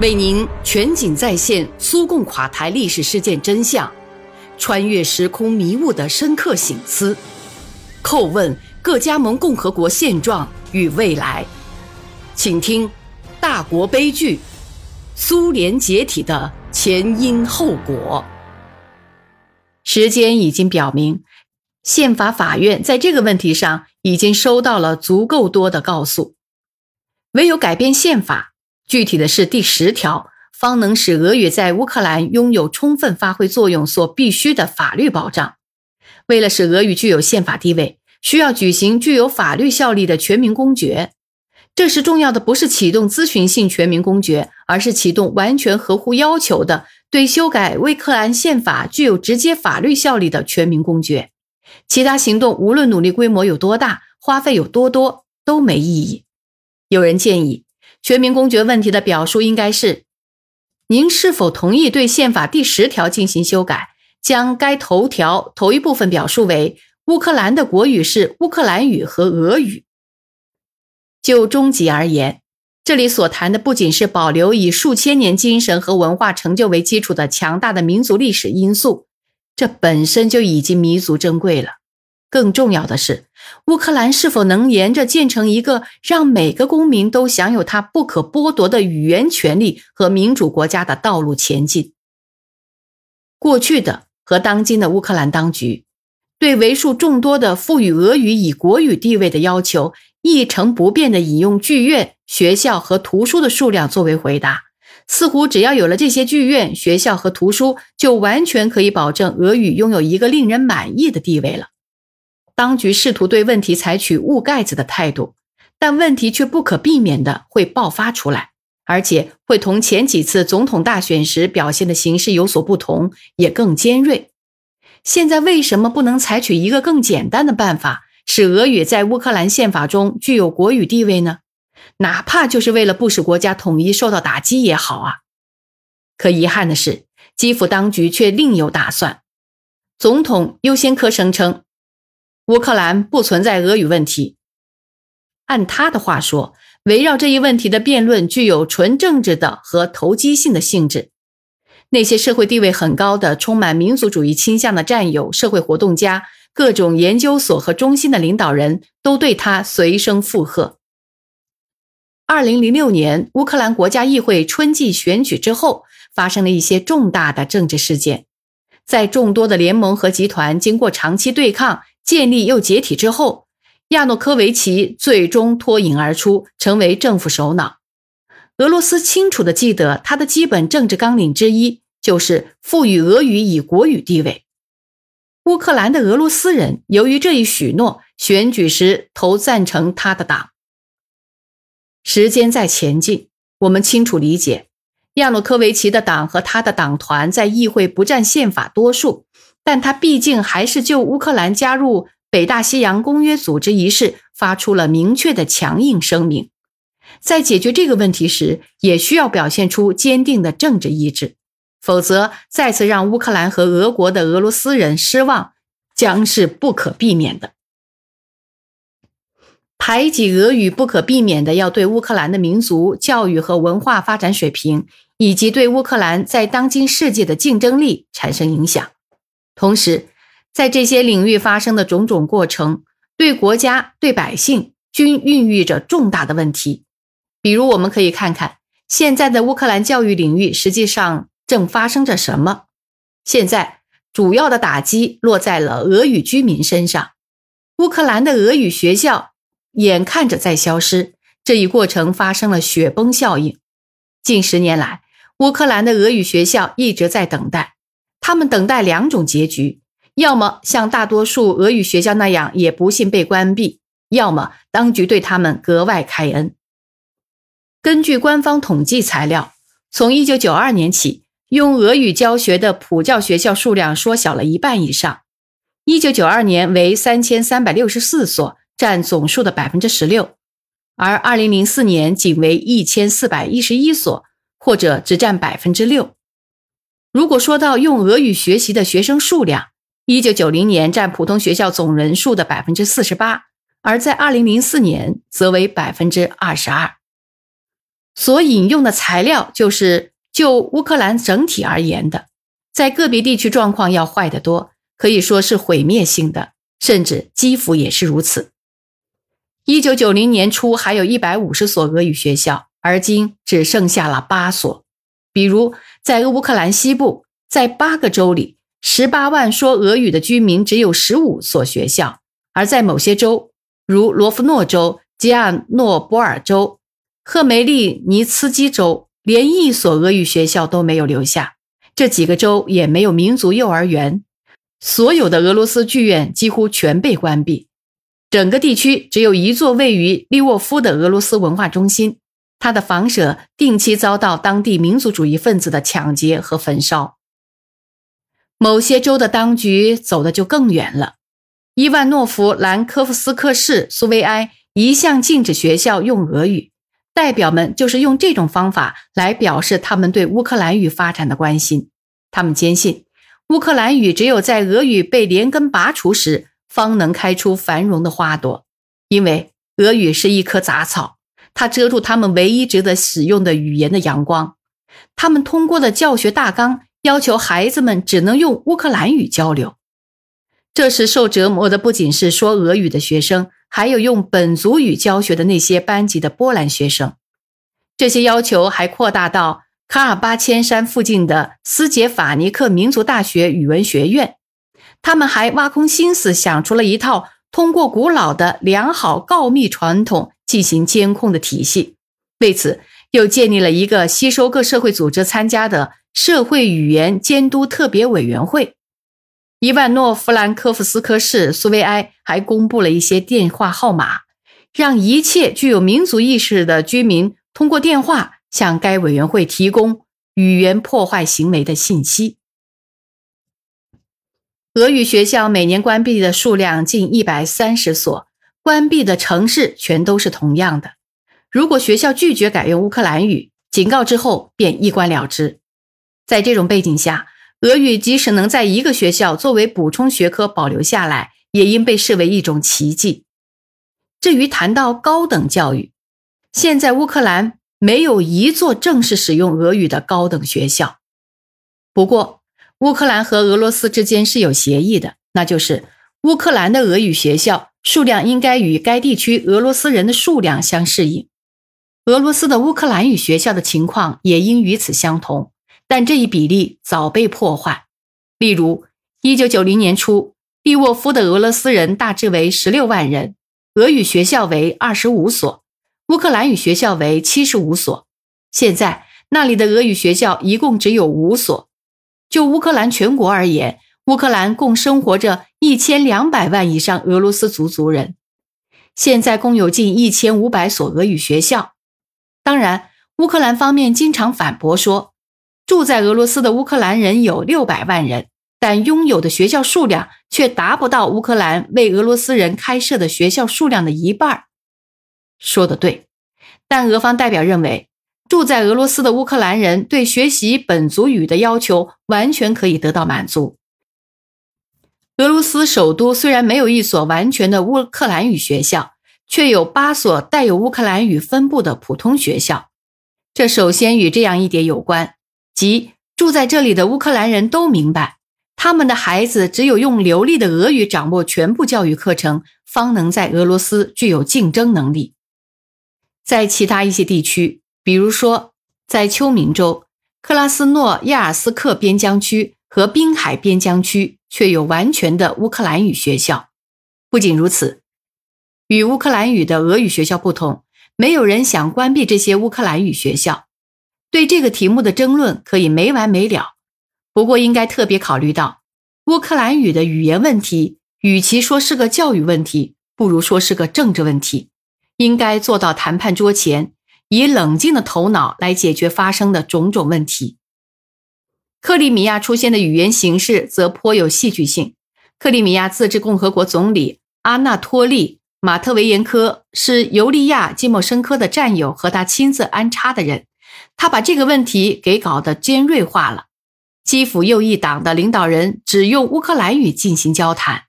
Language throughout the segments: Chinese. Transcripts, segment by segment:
为您全景再现苏共垮台历史事件真相，穿越时空迷雾的深刻醒思，叩问各加盟共和国现状与未来。请听《大国悲剧：苏联解体的前因后果》。时间已经表明，宪法法院在这个问题上已经收到了足够多的告诉，唯有改变宪法。具体的是第十条，方能使俄语在乌克兰拥有充分发挥作用所必须的法律保障。为了使俄语具有宪法地位，需要举行具有法律效力的全民公决。这时重要的不是启动咨询性全民公决，而是启动完全合乎要求的对修改乌克兰宪法具有直接法律效力的全民公决。其他行动无论努力规模有多大，花费有多多，都没意义。有人建议。全民公决问题的表述应该是：您是否同意对宪法第十条进行修改，将该头条头一部分表述为乌克兰的国语是乌克兰语和俄语？就终极而言，这里所谈的不仅是保留以数千年精神和文化成就为基础的强大的民族历史因素，这本身就已经弥足珍贵了。更重要的是，乌克兰是否能沿着建成一个让每个公民都享有他不可剥夺的语言权利和民主国家的道路前进？过去的和当今的乌克兰当局，对为数众多的赋予俄语以国语地位的要求，一成不变地引用剧院、学校和图书的数量作为回答，似乎只要有了这些剧院、学校和图书，就完全可以保证俄语拥有一个令人满意的地位了。当局试图对问题采取捂盖子的态度，但问题却不可避免的会爆发出来，而且会同前几次总统大选时表现的形式有所不同，也更尖锐。现在为什么不能采取一个更简单的办法，使俄语在乌克兰宪法中具有国语地位呢？哪怕就是为了不使国家统一受到打击也好啊！可遗憾的是，基辅当局却另有打算。总统优先科声称。乌克兰不存在俄语问题。按他的话说，围绕这一问题的辩论具有纯政治的和投机性的性质。那些社会地位很高的、充满民族主义倾向的战友、社会活动家、各种研究所和中心的领导人都对他随声附和。二零零六年乌克兰国家议会春季选举之后，发生了一些重大的政治事件。在众多的联盟和集团经过长期对抗。建立又解体之后，亚诺科维奇最终脱颖而出，成为政府首脑。俄罗斯清楚地记得，他的基本政治纲领之一就是赋予俄语以国语地位。乌克兰的俄罗斯人由于这一许诺，选举时投赞成他的党。时间在前进，我们清楚理解，亚诺科维奇的党和他的党团在议会不占宪法多数。但他毕竟还是就乌克兰加入北大西洋公约组织一事发出了明确的强硬声明。在解决这个问题时，也需要表现出坚定的政治意志，否则再次让乌克兰和俄国的俄罗斯人失望将是不可避免的。排挤俄语不可避免的要对乌克兰的民族教育和文化发展水平，以及对乌克兰在当今世界的竞争力产生影响。同时，在这些领域发生的种种过程，对国家、对百姓均孕育着重大的问题。比如，我们可以看看现在的乌克兰教育领域实际上正发生着什么。现在，主要的打击落在了俄语居民身上。乌克兰的俄语学校眼看着在消失，这一过程发生了雪崩效应。近十年来，乌克兰的俄语学校一直在等待。他们等待两种结局：要么像大多数俄语学校那样也不幸被关闭，要么当局对他们格外开恩。根据官方统计材料，从1992年起，用俄语教学的普教学校数量缩小了一半以上。1992年为3364所，占总数的16%，而2004年仅为1411所，或者只占6%。如果说到用俄语学习的学生数量，一九九零年占普通学校总人数的百分之四十八，而在二零零四年则为百分之二十二。所引用的材料就是就乌克兰整体而言的，在个别地区状况要坏得多，可以说是毁灭性的，甚至基辅也是如此。一九九零年初还有一百五十所俄语学校，而今只剩下了八所。比如在乌克兰西部，在八个州里，十八万说俄语的居民只有十五所学校；而在某些州，如罗夫诺州、吉亚诺波尔州。赫梅利尼茨基州连一所俄语学校都没有留下，这几个州也没有民族幼儿园，所有的俄罗斯剧院几乎全被关闭，整个地区只有一座位于利沃夫的俄罗斯文化中心，他的房舍定期遭到当地民族主义分子的抢劫和焚烧。某些州的当局走的就更远了，伊万诺夫兰科夫斯克市苏维埃一向禁止学校用俄语。代表们就是用这种方法来表示他们对乌克兰语发展的关心。他们坚信，乌克兰语只有在俄语被连根拔除时，方能开出繁荣的花朵。因为俄语是一棵杂草，它遮住他们唯一值得使用的语言的阳光。他们通过的教学大纲要求孩子们只能用乌克兰语交流。这时受折磨的不仅是说俄语的学生。还有用本族语教学的那些班级的波兰学生，这些要求还扩大到卡尔巴千山附近的斯捷法尼克民族大学语文学院。他们还挖空心思想出了一套通过古老的良好告密传统进行监控的体系。为此，又建立了一个吸收各社会组织参加的社会语言监督特别委员会。伊万诺夫兰科夫斯科市苏维埃还公布了一些电话号码，让一切具有民族意识的居民通过电话向该委员会提供语言破坏行为的信息。俄语学校每年关闭的数量近一百三十所，关闭的城市全都是同样的。如果学校拒绝改用乌克兰语，警告之后便一关了之。在这种背景下。俄语即使能在一个学校作为补充学科保留下来，也应被视为一种奇迹。至于谈到高等教育，现在乌克兰没有一座正式使用俄语的高等学校。不过，乌克兰和俄罗斯之间是有协议的，那就是乌克兰的俄语学校数量应该与该地区俄罗斯人的数量相适应，俄罗斯的乌克兰语学校的情况也应与此相同。但这一比例早被破坏。例如，一九九零年初，利沃夫的俄罗斯人大致为十六万人，俄语学校为二十五所，乌克兰语学校为七十五所。现在，那里的俄语学校一共只有五所。就乌克兰全国而言，乌克兰共生活着一千两百万以上俄罗斯族族人，现在共有近一千五百所俄语学校。当然，乌克兰方面经常反驳说。住在俄罗斯的乌克兰人有六百万人，但拥有的学校数量却达不到乌克兰为俄罗斯人开设的学校数量的一半。说的对，但俄方代表认为，住在俄罗斯的乌克兰人对学习本族语的要求完全可以得到满足。俄罗斯首都虽然没有一所完全的乌克兰语学校，却有八所带有乌克兰语分布的普通学校。这首先与这样一点有关。即住在这里的乌克兰人都明白，他们的孩子只有用流利的俄语掌握全部教育课程，方能在俄罗斯具有竞争能力。在其他一些地区，比如说在秋明州、克拉斯诺亚尔斯克边疆区和滨海边疆区，却有完全的乌克兰语学校。不仅如此，与乌克兰语的俄语学校不同，没有人想关闭这些乌克兰语学校。对这个题目的争论可以没完没了，不过应该特别考虑到，乌克兰语的语言问题，与其说是个教育问题，不如说是个政治问题。应该坐到谈判桌前，以冷静的头脑来解决发生的种种问题。克里米亚出现的语言形式则颇有戏剧性。克里米亚自治共和国总理阿纳托利·马特维延科是尤利亚·季莫申科的战友和他亲自安插的人。他把这个问题给搞得尖锐化了。基辅右翼党的领导人只用乌克兰语进行交谈。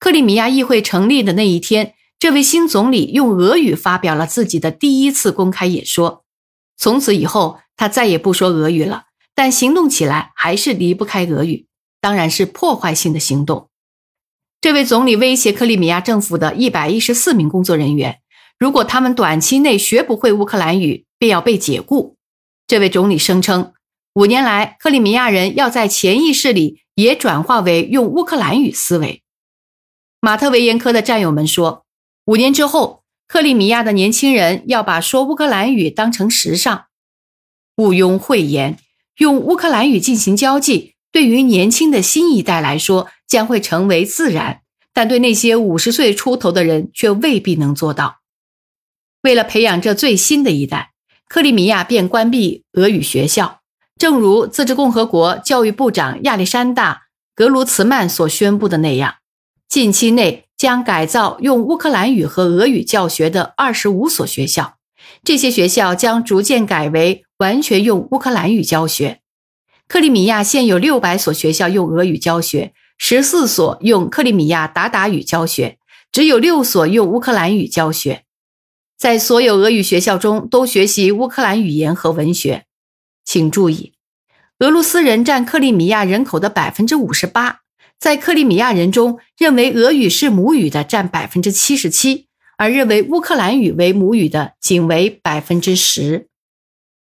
克里米亚议会成立的那一天，这位新总理用俄语发表了自己的第一次公开演说。从此以后，他再也不说俄语了。但行动起来还是离不开俄语，当然是破坏性的行动。这位总理威胁克里米亚政府的一百一十四名工作人员，如果他们短期内学不会乌克兰语，便要被解雇。这位总理声称，五年来，克里米亚人要在潜意识里也转化为用乌克兰语思维。马特维延科的战友们说，五年之后，克里米亚的年轻人要把说乌克兰语当成时尚。毋庸讳言。用乌克兰语进行交际，对于年轻的新一代来说将会成为自然，但对那些五十岁出头的人却未必能做到。为了培养这最新的一代，克里米亚便关闭俄语学校，正如自治共和国教育部长亚历山大·格鲁茨曼所宣布的那样，近期内将改造用乌克兰语和俄语教学的二十五所学校。这些学校将逐渐改为完全用乌克兰语教学。克里米亚现有六百所学校用俄语教学，十四所用克里米亚鞑靼语教学，只有六所用乌克兰语教学。在所有俄语学校中都学习乌克兰语言和文学。请注意，俄罗斯人占克里米亚人口的百分之五十八，在克里米亚人中，认为俄语是母语的占百分之七十七。而认为乌克兰语为母语的仅为百分之十。